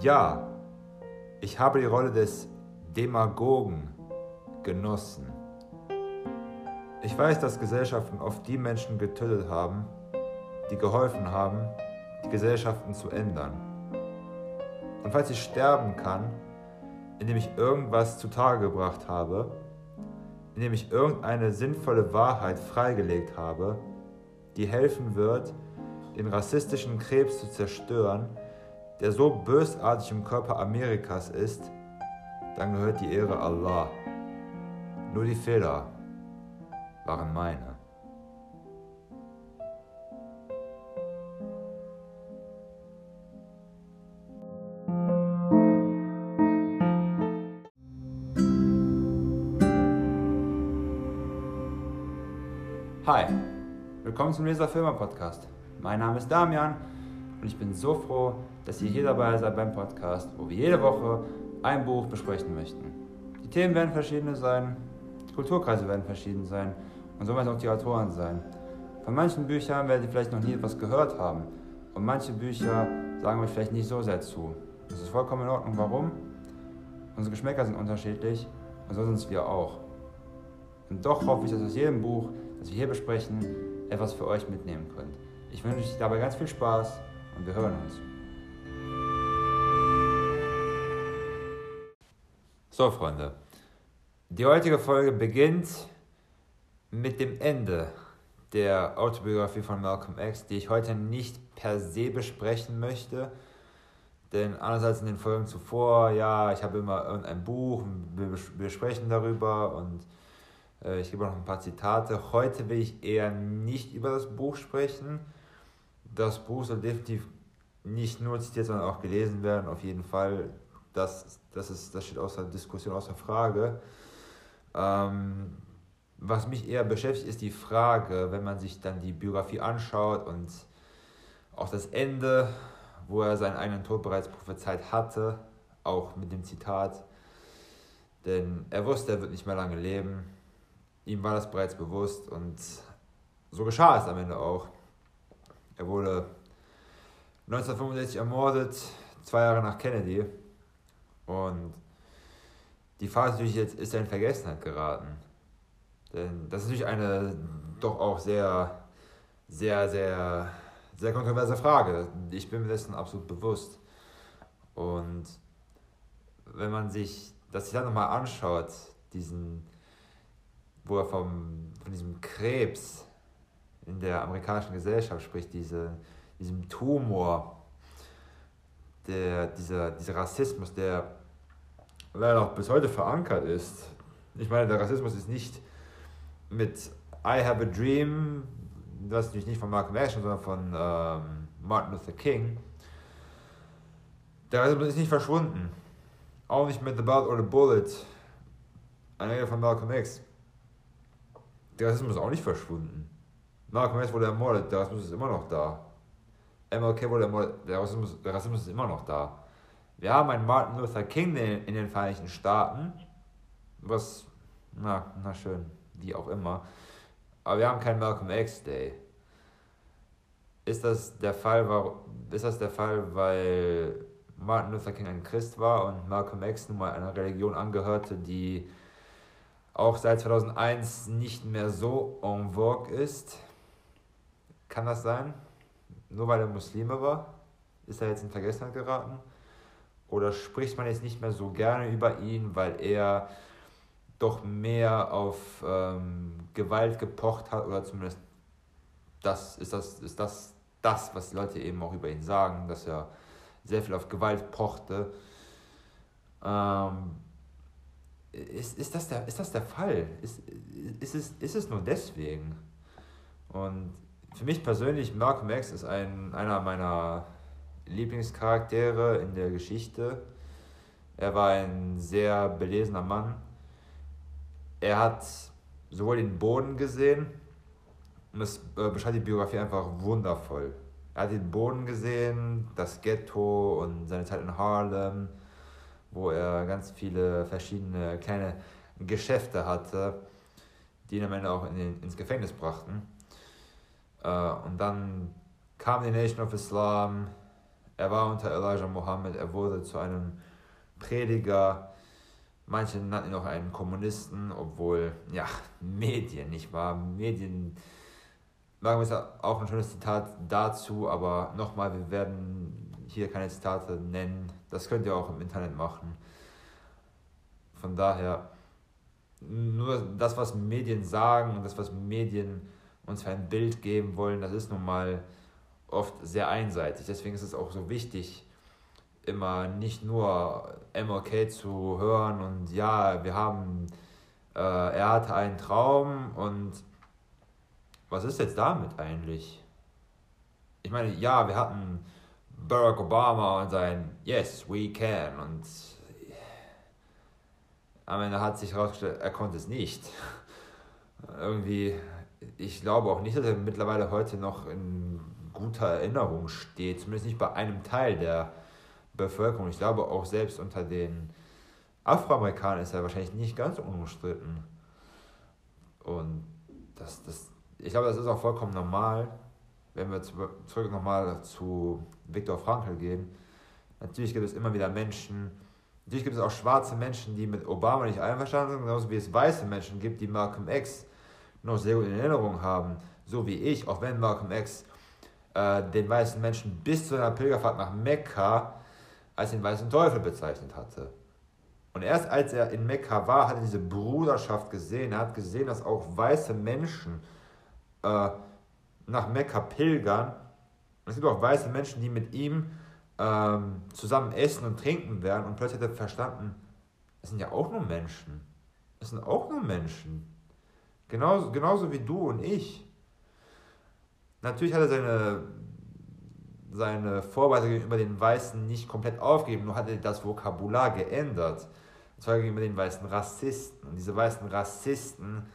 Ja, ich habe die Rolle des Demagogen genossen. Ich weiß, dass Gesellschaften oft die Menschen getötet haben, die geholfen haben, die Gesellschaften zu ändern. Und falls ich sterben kann, indem ich irgendwas zutage gebracht habe, indem ich irgendeine sinnvolle Wahrheit freigelegt habe, die helfen wird, den rassistischen Krebs zu zerstören, der so bösartig im Körper Amerikas ist, dann gehört die Ehre Allah. Nur die Fehler waren meine. Hi, willkommen zum Leser Filmer Podcast. Mein Name ist Damian und ich bin so froh, dass ihr hier dabei seid beim Podcast, wo wir jede Woche ein Buch besprechen möchten. Die Themen werden verschiedene sein, die Kulturkreise werden verschieden sein und so werden auch die Autoren sein. Von manchen Büchern werdet ihr vielleicht noch nie etwas gehört haben und manche Bücher sagen euch vielleicht nicht so sehr zu. Das ist vollkommen in Ordnung. Warum? Unsere Geschmäcker sind unterschiedlich und so sind es wir auch. Und doch hoffe ich, dass aus jedem Buch, das wir hier besprechen, etwas für euch mitnehmen könnt. Ich wünsche euch dabei ganz viel Spaß und wir hören uns. So, Freunde, die heutige Folge beginnt mit dem Ende der Autobiografie von Malcolm X, die ich heute nicht per se besprechen möchte. Denn anders als in den Folgen zuvor, ja, ich habe immer irgendein Buch, wir sprechen darüber und äh, ich gebe noch ein paar Zitate. Heute will ich eher nicht über das Buch sprechen. Das Buch soll definitiv nicht nur zitiert, sondern auch gelesen werden, auf jeden Fall das, das, ist, das steht außer Diskussion, außer Frage. Ähm, was mich eher beschäftigt, ist die Frage, wenn man sich dann die Biografie anschaut und auch das Ende, wo er seinen eigenen Tod bereits prophezeit hatte, auch mit dem Zitat, denn er wusste, er wird nicht mehr lange leben. Ihm war das bereits bewusst und so geschah es am Ende auch. Er wurde 1965 ermordet, zwei Jahre nach Kennedy. Und die Frage ist natürlich jetzt, ist er in Vergessenheit geraten? Denn das ist natürlich eine doch auch sehr, sehr, sehr, sehr kontroverse Frage. Ich bin mir dessen absolut bewusst. Und wenn man sich das sich dann nochmal anschaut, diesen, wo er vom, von diesem Krebs in der amerikanischen Gesellschaft spricht, diese, diesem Tumor, der, dieser, dieser Rassismus, der leider auch bis heute verankert ist. Ich meine, der Rassismus ist nicht mit I have a dream, das ist natürlich nicht von Malcolm X, sondern von ähm, Martin Luther King. Der Rassismus ist nicht verschwunden. Auch nicht mit The Blood or the Bullet, eine Rede von Malcolm X. Der Rassismus ist auch nicht verschwunden. Malcolm X wurde ermordet, der Rassismus ist immer noch da. MLK wurde ermordet, der Rassismus, der Rassismus ist immer noch da. Wir haben einen Martin Luther King in den Vereinigten Staaten, was, na, na schön, wie auch immer. Aber wir haben keinen Malcolm X Day. Ist das der Fall, war, ist das der Fall, weil Martin Luther King ein Christ war und Malcolm X nun mal einer Religion angehörte, die auch seit 2001 nicht mehr so en vogue ist? Kann das sein? Nur weil er Muslime war? Ist er jetzt in Vergessenheit geraten? oder spricht man jetzt nicht mehr so gerne über ihn, weil er doch mehr auf ähm, Gewalt gepocht hat oder zumindest das ist das ist das das was die Leute eben auch über ihn sagen, dass er sehr viel auf Gewalt pochte. Ähm, ist, ist, das der, ist das der Fall? Ist, ist, es, ist es nur deswegen? Und für mich persönlich, Malcolm X ist ein, einer meiner Lieblingscharaktere in der Geschichte. Er war ein sehr belesener Mann. Er hat sowohl den Boden gesehen, und das äh, beschreibt die Biografie einfach wundervoll. Er hat den Boden gesehen, das Ghetto und seine Zeit in Harlem, wo er ganz viele verschiedene kleine Geschäfte hatte, die ihn am Ende auch in den, ins Gefängnis brachten. Äh, und dann kam die Nation of Islam, Er war unter Elijah Muhammad, er wurde zu einem Prediger. Manche nannten ihn auch einen Kommunisten, obwohl, ja, Medien, nicht wahr? Medien, sagen wir auch ein schönes Zitat dazu, aber nochmal, wir werden hier keine Zitate nennen. Das könnt ihr auch im Internet machen. Von daher, nur das, was Medien sagen und das, was Medien uns ein Bild geben wollen, das ist nun mal oft sehr einseitig. Deswegen ist es auch so wichtig, immer nicht nur MLK zu hören und ja, wir haben, äh, er hatte einen Traum und was ist jetzt damit eigentlich? Ich meine, ja, wir hatten Barack Obama und sein Yes, we can und am Ende hat sich herausgestellt, er konnte es nicht. Irgendwie, ich glaube auch nicht, dass er mittlerweile heute noch in guter Erinnerung steht, zumindest nicht bei einem Teil der Bevölkerung. Ich glaube auch selbst unter den Afroamerikanern ist er wahrscheinlich nicht ganz unumstritten. Und das, das, ich glaube, das ist auch vollkommen normal, wenn wir zurück nochmal zu Viktor Frankl gehen. Natürlich gibt es immer wieder Menschen, Natürlich gibt es auch schwarze Menschen, die mit Obama nicht einverstanden sind, genauso wie es weiße Menschen gibt, die Malcolm X noch sehr gut in Erinnerung haben, so wie ich, auch wenn Malcolm X äh, den weißen Menschen bis zu einer Pilgerfahrt nach Mekka als den weißen Teufel bezeichnet hatte. Und erst als er in Mekka war, hat er diese Bruderschaft gesehen. Er hat gesehen, dass auch weiße Menschen äh, nach Mekka pilgern. Und es gibt auch weiße Menschen, die mit ihm ähm, zusammen essen und trinken werden und plötzlich hat er verstanden, es sind ja auch nur Menschen. Es sind auch nur Menschen. Genauso, genauso wie du und ich. Natürlich hat er seine, seine Vorweise gegenüber den Weißen nicht komplett aufgegeben, nur hat er das Vokabular geändert. Und zwar gegenüber den weißen Rassisten. Und diese weißen Rassisten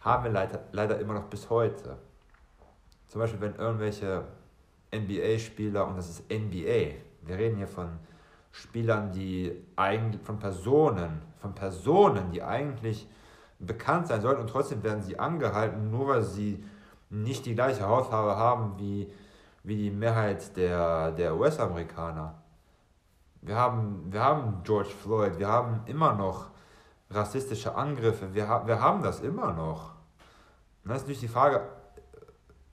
haben wir leider, leider immer noch bis heute. Zum Beispiel, wenn irgendwelche NBA-Spieler und das ist NBA. Wir reden hier von Spielern, die eigentlich, von Personen, von Personen, die eigentlich bekannt sein sollten und trotzdem werden sie angehalten, nur weil sie nicht die gleiche Hautfarbe haben wie, wie die Mehrheit der, der US-Amerikaner. Wir haben, wir haben George Floyd, wir haben immer noch rassistische Angriffe, wir, wir haben das immer noch. Und das ist natürlich die Frage,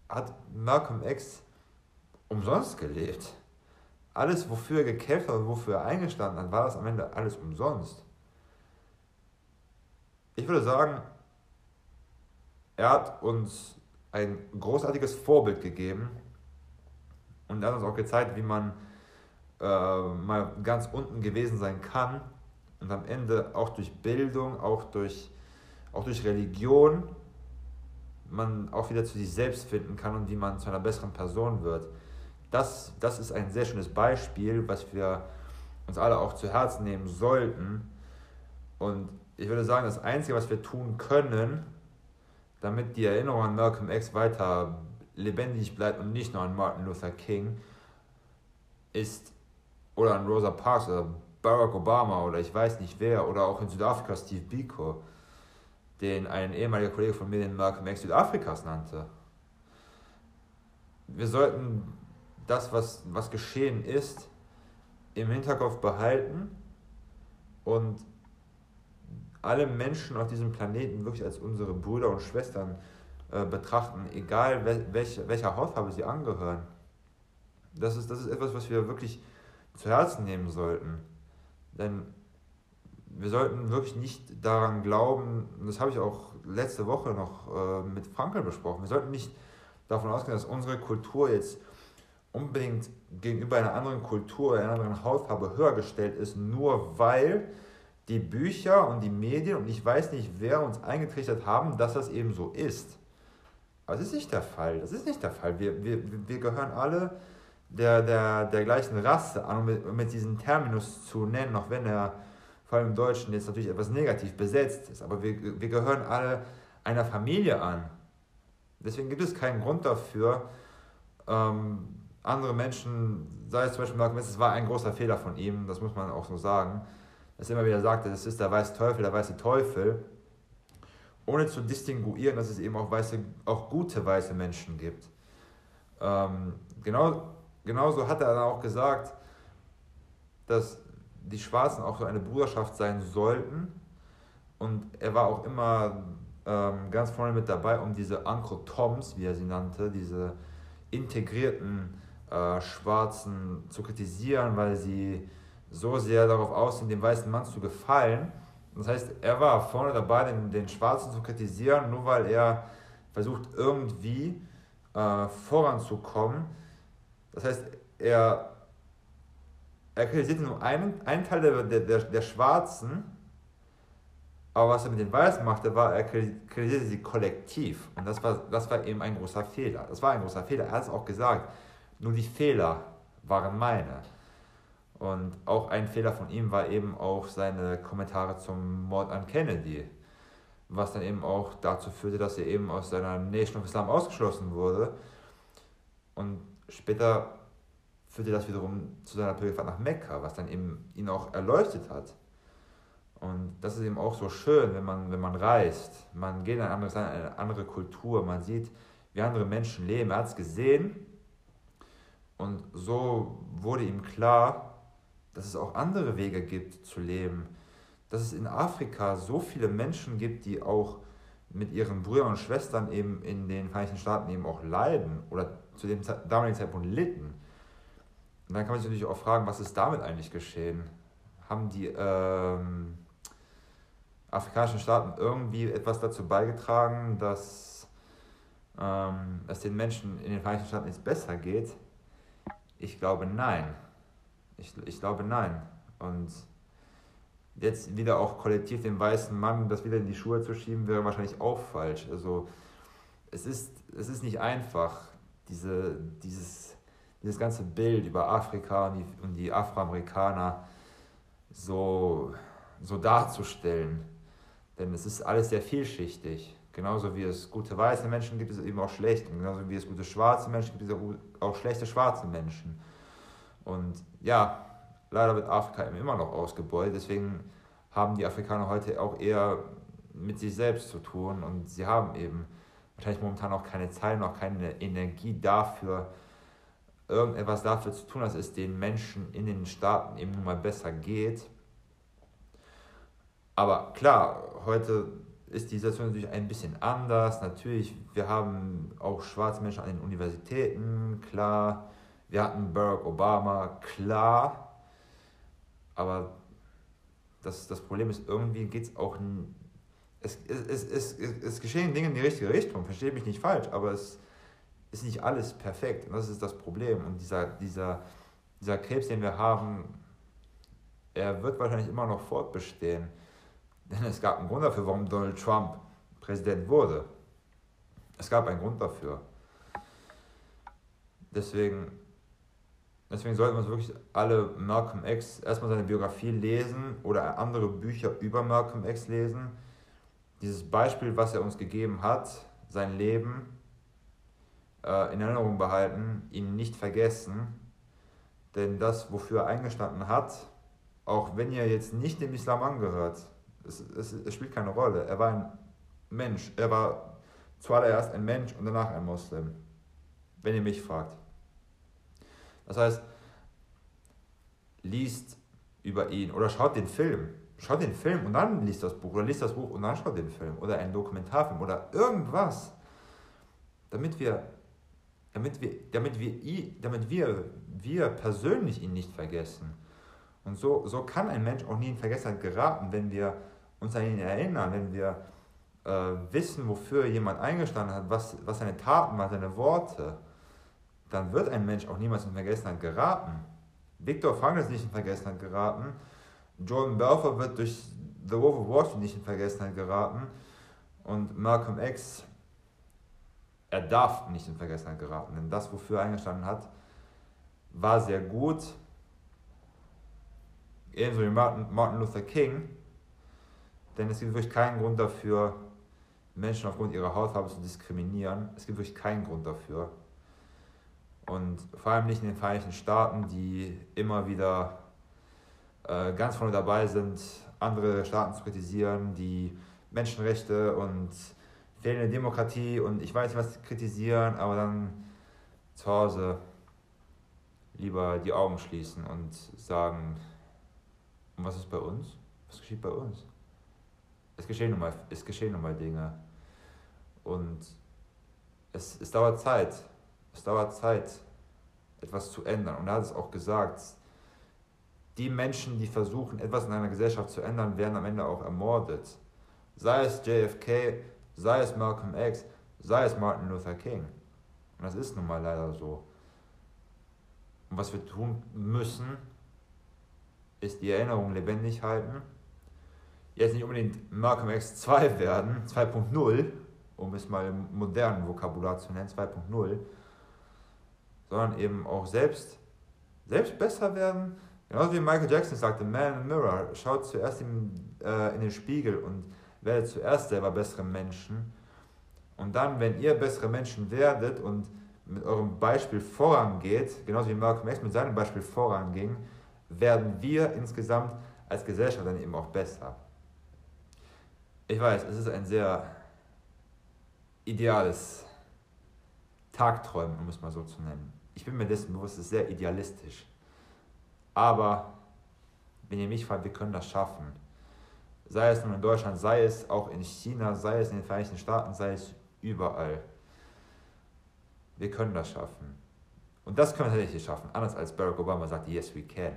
hat Malcolm X umsonst gelebt. Alles, wofür er gekämpft hat und wofür er eingestanden hat, war das am Ende alles umsonst. Ich würde sagen, er hat uns ein großartiges Vorbild gegeben und er hat uns auch gezeigt, wie man äh, mal ganz unten gewesen sein kann und am Ende auch durch Bildung, auch durch, auch durch Religion man auch wieder zu sich selbst finden kann und wie man zu einer besseren Person wird das, das ist ein sehr schönes Beispiel, was wir uns alle auch zu Herzen nehmen sollten. Und ich würde sagen, das Einzige, was wir tun können, damit die Erinnerung an Malcolm X weiter lebendig bleibt und nicht nur an Martin Luther King, ist, oder an Rosa Parks oder Barack Obama oder ich weiß nicht wer, oder auch in Südafrika Steve Biko, den ein ehemaliger Kollege von mir den Malcolm X Südafrikas nannte. Wir sollten das, was, was geschehen ist, im Hinterkopf behalten und alle Menschen auf diesem Planeten wirklich als unsere Brüder und Schwestern äh, betrachten, egal welch, welcher Hautfarbe sie angehören. Das ist, das ist etwas, was wir wirklich zu Herzen nehmen sollten. Denn wir sollten wirklich nicht daran glauben, und das habe ich auch letzte Woche noch äh, mit Frankel besprochen, wir sollten nicht davon ausgehen, dass unsere Kultur jetzt unbedingt gegenüber einer anderen Kultur, einer anderen Hautfarbe höher gestellt ist, nur weil die Bücher und die Medien und ich weiß nicht, wer uns eingetrichtert haben, dass das eben so ist. Aber das ist nicht der Fall. Das ist nicht der Fall. Wir, wir, wir gehören alle der, der, der gleichen Rasse an, um mit, mit diesem Terminus zu nennen, auch wenn er vor allem im Deutschen jetzt natürlich etwas negativ besetzt ist. Aber wir, wir gehören alle einer Familie an. Deswegen gibt es keinen Grund dafür, ähm, andere Menschen, sei es zum Beispiel Malcolm es war ein großer Fehler von ihm, das muss man auch so sagen, dass er immer wieder sagte, das ist der weiße Teufel, der weiße Teufel, ohne zu distinguieren, dass es eben auch, weiße, auch gute weiße Menschen gibt. Ähm, genau, genauso hat er dann auch gesagt, dass die Schwarzen auch so eine Bruderschaft sein sollten. Und er war auch immer ähm, ganz vorne mit dabei, um diese Uncle Toms, wie er sie nannte, diese integrierten äh, Schwarzen zu kritisieren, weil sie so sehr darauf aus dem weißen Mann zu gefallen. Das heißt, er war vorne dabei, den, den Schwarzen zu kritisieren, nur weil er versucht, irgendwie äh, voranzukommen. Das heißt, er, er kritisierte nur einen, einen Teil der, der, der Schwarzen, aber was er mit den Weißen machte, war, er kritisierte sie kollektiv. Und das war, das war eben ein großer Fehler. Das war ein großer Fehler. Er hat es auch gesagt. Nur die Fehler waren meine. Und auch ein Fehler von ihm war eben auch seine Kommentare zum Mord an Kennedy, was dann eben auch dazu führte, dass er eben aus seiner Nation of Islam ausgeschlossen wurde. Und später führte das wiederum zu seiner Pilgerfahrt nach Mekka, was dann eben ihn auch erleuchtet hat. Und das ist eben auch so schön, wenn man, wenn man reist. Man geht in ein anderes Land, eine andere Kultur, man sieht, wie andere Menschen leben. Er hat es gesehen und so wurde ihm klar, dass es auch andere Wege gibt zu leben. Dass es in Afrika so viele Menschen gibt, die auch mit ihren Brüdern und Schwestern eben in den Vereinigten Staaten eben auch leiden oder zu dem damaligen Zeitpunkt litten. Und dann kann man sich natürlich auch fragen, was ist damit eigentlich geschehen? Haben die ähm, afrikanischen Staaten irgendwie etwas dazu beigetragen, dass ähm, es den Menschen in den Vereinigten Staaten jetzt besser geht? Ich glaube nein. Ich, ich glaube nein. Und jetzt wieder auch kollektiv den weißen Mann das wieder in die Schuhe zu schieben, wäre wahrscheinlich auch falsch. Also es ist, es ist nicht einfach, diese, dieses, dieses ganze Bild über Afrika und die, und die Afroamerikaner so, so darzustellen. Denn es ist alles sehr vielschichtig. Genauso wie es gute weiße Menschen gibt, ist es eben auch schlecht. Und genauso wie es gute schwarze Menschen gibt, es auch schlechte schwarze Menschen. Und ja, leider wird Afrika immer noch ausgebeutet. Deswegen haben die Afrikaner heute auch eher mit sich selbst zu tun und sie haben eben wahrscheinlich momentan auch keine Zeit auch keine Energie dafür, irgendetwas dafür zu tun, dass es den Menschen in den Staaten eben nun mal besser geht. Aber klar, heute ist die Situation natürlich ein bisschen anders. Natürlich, wir haben auch schwarze Menschen an den Universitäten, klar. Wir hatten Barack Obama, klar. Aber das, das Problem ist, irgendwie geht es auch. Es, es, es, es, es geschehen Dinge in die richtige Richtung, verstehe mich nicht falsch, aber es ist nicht alles perfekt. Und das ist das Problem. Und dieser, dieser, dieser Krebs, den wir haben, er wird wahrscheinlich immer noch fortbestehen. Denn es gab einen Grund dafür, warum Donald Trump Präsident wurde. Es gab einen Grund dafür. Deswegen Deswegen sollten wir wirklich alle Malcolm X erstmal seine Biografie lesen oder andere Bücher über Malcolm X lesen. Dieses Beispiel, was er uns gegeben hat, sein Leben äh, in Erinnerung behalten, ihn nicht vergessen. Denn das, wofür er eingestanden hat, auch wenn er jetzt nicht dem Islam angehört, es, es, es spielt keine Rolle. Er war ein Mensch. Er war zuallererst ein Mensch und danach ein Moslem. Wenn ihr mich fragt. Das heißt, liest über ihn oder schaut den Film. Schaut den Film und dann liest das Buch oder liest das Buch und dann schaut den Film oder einen Dokumentarfilm oder irgendwas, damit wir, damit wir, damit wir, damit wir, wir persönlich ihn nicht vergessen. Und so, so kann ein Mensch auch nie in Vergessenheit geraten, wenn wir uns an ihn erinnern, wenn wir äh, wissen, wofür jemand eingestanden hat, was, was seine Taten waren, seine Worte dann wird ein Mensch auch niemals in Vergessenheit geraten. Viktor Frankl ist nicht in Vergessenheit geraten. Jordan Belfort wird durch The Wolf of Wall Street nicht in Vergessenheit geraten. Und Malcolm X, er darf nicht in Vergessenheit geraten, denn das, wofür er eingestanden hat, war sehr gut. Ebenso wie Martin, Martin Luther King. Denn es gibt wirklich keinen Grund dafür, Menschen aufgrund ihrer Hautfarbe zu diskriminieren. Es gibt wirklich keinen Grund dafür. Und vor allem nicht in den Vereinigten Staaten, die immer wieder äh, ganz vorne dabei sind, andere Staaten zu kritisieren, die Menschenrechte und fehlende Demokratie und ich weiß nicht was kritisieren, aber dann zu Hause lieber die Augen schließen und sagen, was ist bei uns? Was geschieht bei uns? Es geschehen nun mal, es geschehen nun mal Dinge. Und es, es dauert Zeit. Es dauert Zeit, etwas zu ändern. Und er hat es auch gesagt, die Menschen, die versuchen, etwas in einer Gesellschaft zu ändern, werden am Ende auch ermordet. Sei es JFK, sei es Malcolm X, sei es Martin Luther King. Und das ist nun mal leider so. Und was wir tun müssen, ist die Erinnerung lebendig halten. Jetzt nicht unbedingt Malcolm X 2 werden, 2.0, um es mal im modernen Vokabular zu nennen, 2.0, sondern eben auch selbst, selbst besser werden. Genauso wie Michael Jackson sagte, Man in the Mirror, schaut zuerst in, äh, in den Spiegel und werdet zuerst selber bessere Menschen. Und dann, wenn ihr bessere Menschen werdet und mit eurem Beispiel vorangeht, genauso wie Malcolm X mit seinem Beispiel voranging, werden wir insgesamt als Gesellschaft dann eben auch besser. Ich weiß, es ist ein sehr ideales Tagträumen, um es mal so zu nennen. Ich bin mir dessen bewusst, es ist sehr idealistisch. Aber wenn ihr mich fragt, wir können das schaffen. Sei es nun in Deutschland, sei es auch in China, sei es in den Vereinigten Staaten, sei es überall. Wir können das schaffen. Und das können wir tatsächlich schaffen. Anders als Barack Obama sagte, yes, we can.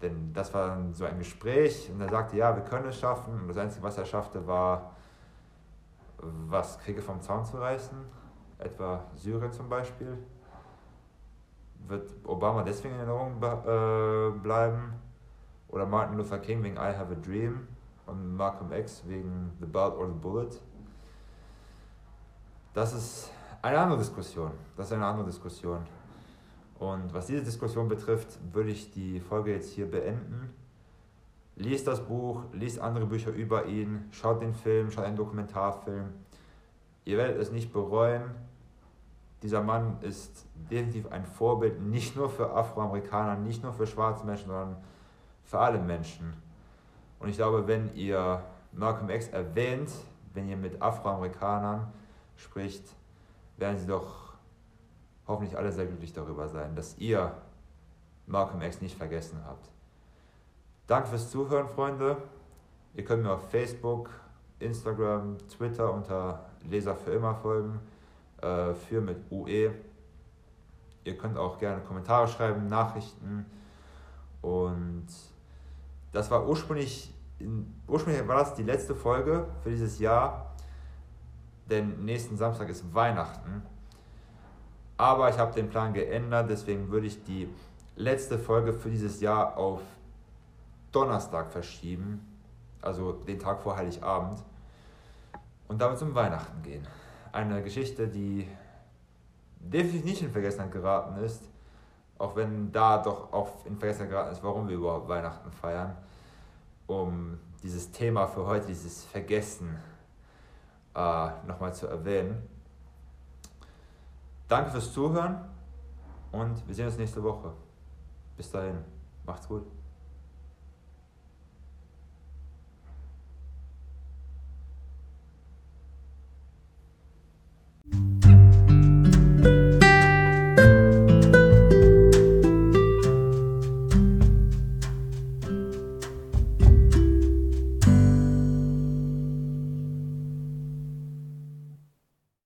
Denn das war so ein Gespräch und er sagte, ja, wir können es schaffen. Und das Einzige, was er schaffte, war, was Kriege vom Zaun zu reißen. Etwa Syrien zum Beispiel. Wird Obama deswegen in Erinnerung äh, bleiben? Oder Martin Luther King wegen I Have a Dream? Und Malcolm X wegen The Belt or the Bullet? Das ist eine andere Diskussion. Das ist eine andere Diskussion. Und was diese Diskussion betrifft, würde ich die Folge jetzt hier beenden. Lies das Buch, lies andere Bücher über ihn, schaut den Film, schaut einen Dokumentarfilm. Ihr werdet es nicht bereuen. Dieser Mann ist definitiv ein Vorbild, nicht nur für Afroamerikaner, nicht nur für schwarze Menschen, sondern für alle Menschen. Und ich glaube, wenn ihr Malcolm X erwähnt, wenn ihr mit Afroamerikanern spricht, werden sie doch hoffentlich alle sehr glücklich darüber sein, dass ihr Malcolm X nicht vergessen habt. Danke fürs Zuhören, Freunde. Ihr könnt mir auf Facebook, Instagram, Twitter unter Leser für immer folgen, äh, für mit UE. Ihr könnt auch gerne Kommentare schreiben, Nachrichten. Und das war ursprünglich, in, ursprünglich war das die letzte Folge für dieses Jahr, denn nächsten Samstag ist Weihnachten. Aber ich habe den Plan geändert, deswegen würde ich die letzte Folge für dieses Jahr auf Donnerstag verschieben, also den Tag vor Heiligabend, und damit zum Weihnachten gehen. Eine Geschichte, die definitiv nicht in Vergessenheit geraten ist, auch wenn da doch auch in Vergessenheit geraten ist, warum wir überhaupt Weihnachten feiern, um dieses Thema für heute, dieses Vergessen, äh, nochmal zu erwähnen. Danke fürs Zuhören und wir sehen uns nächste Woche. Bis dahin, macht's gut.